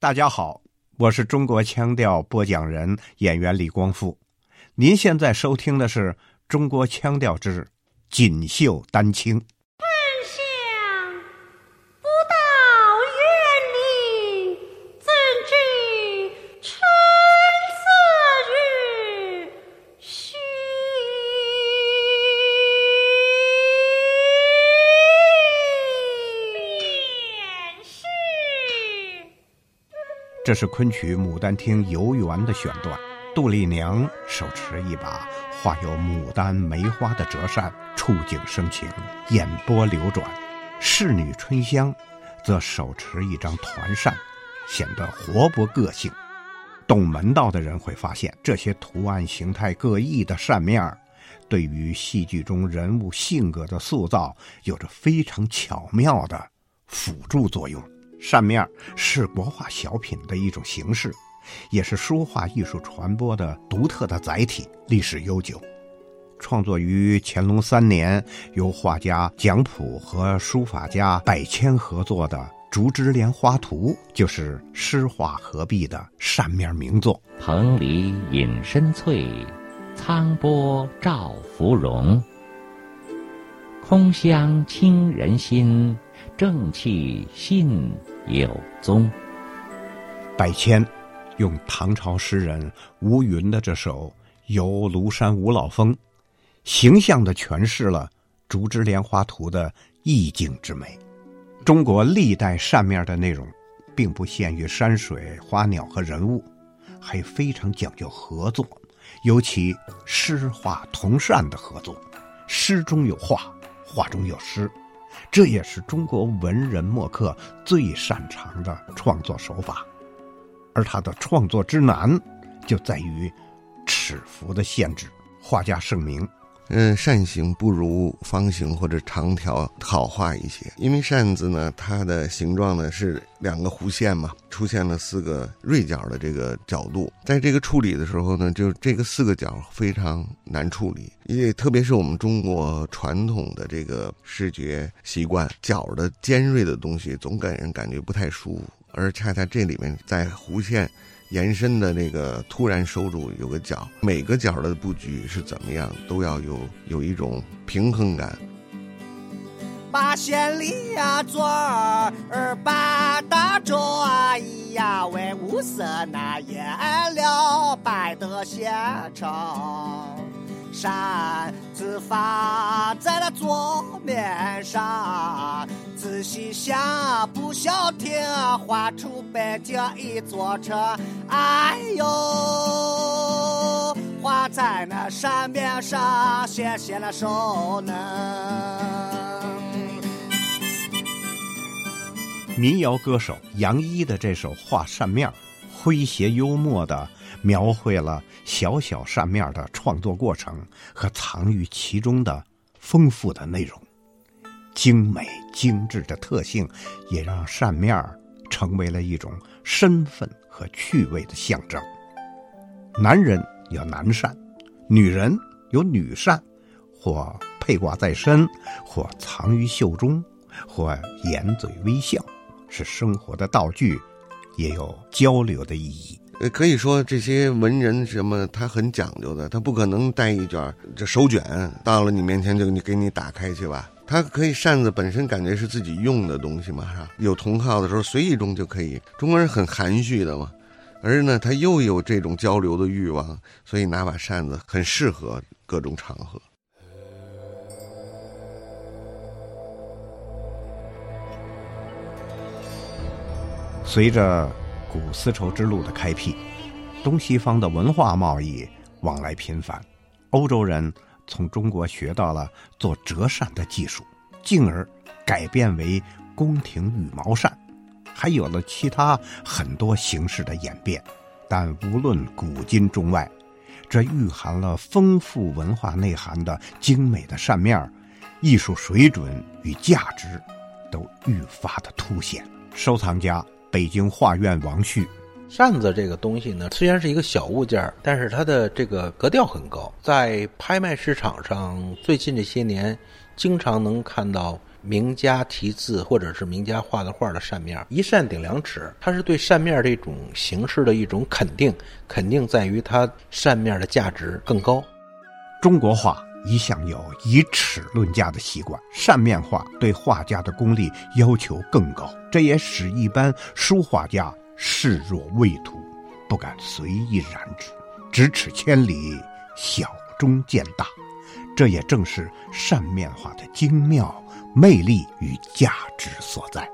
大家好，我是中国腔调播讲人演员李光复。您现在收听的是《中国腔调之锦绣丹青》。这是昆曲《牡丹厅》游园的选段，杜丽娘手持一把画有牡丹梅花的折扇，触景生情，眼波流转；侍女春香则手持一张团扇，显得活泼个性。懂门道的人会发现，这些图案形态各异的扇面对于戏剧中人物性格的塑造有着非常巧妙的辅助作用。扇面是国画小品的一种形式，也是书画艺术传播的独特的载体，历史悠久。创作于乾隆三年，由画家蒋溥和书法家百谦合作的《竹枝莲花图》，就是诗画合璧的扇面名作。蓬篱隐深翠，苍波照芙蓉。空香清人心，正气信有宗。百谦用唐朝诗人吴云的这首《游庐山五老峰》，形象的诠释了《竹枝莲花图》的意境之美。中国历代扇面的内容，并不限于山水、花鸟和人物，还非常讲究合作，尤其诗画同扇的合作，诗中有画。画中有诗，这也是中国文人墨客最擅长的创作手法，而他的创作之难，就在于尺幅的限制。画家盛名。嗯，扇形不如方形或者长条好画一些，因为扇子呢，它的形状呢是两个弧线嘛，出现了四个锐角的这个角度，在这个处理的时候呢，就这个四个角非常难处理，因为特别是我们中国传统的这个视觉习惯，角的尖锐的东西总给人感觉不太舒服，而恰恰这里面在弧线。延伸的那个突然收住有个角，每个角的布局是怎么样，都要有有一种平衡感。八仙里呀，左儿八大洲啊，咿呀喂五色那颜料摆得现成。扇子放在了桌面上，仔细想不消停，画出北京一座城。哎呦，画在那扇面上，显现了手能。民谣歌手杨一的这首《画扇面》，诙谐幽默的。描绘了小小扇面的创作过程和藏于其中的丰富的内容，精美精致的特性也让扇面成为了一种身份和趣味的象征。男人有男扇，女人有女扇，或佩挂在身，或藏于袖中，或掩嘴微笑，是生活的道具，也有交流的意义。呃，可以说这些文人什么，他很讲究的，他不可能带一卷这手卷到了你面前就你给你打开去吧。他可以扇子本身感觉是自己用的东西嘛，是吧？有同号的时候随意中就可以。中国人很含蓄的嘛，而呢他又有这种交流的欲望，所以拿把扇子很适合各种场合。随着。古丝绸之路的开辟，东西方的文化贸易往来频繁，欧洲人从中国学到了做折扇的技术，进而改变为宫廷羽毛扇，还有了其他很多形式的演变。但无论古今中外，这蕴含了丰富文化内涵的精美的扇面艺术水准与价值都愈发的凸显。收藏家。北京画院王旭，扇子这个东西呢，虽然是一个小物件但是它的这个格调很高。在拍卖市场上，最近这些年，经常能看到名家题字或者是名家画的画的扇面，一扇顶两尺，它是对扇面这种形式的一种肯定，肯定在于它扇面的价值更高。中国画一向有以尺论价的习惯，扇面画对画家的功力要求更高，这也使一般书画家视若畏途，不敢随意染指，咫尺千里，小中见大。这也正是扇面画的精妙、魅力与价值所在。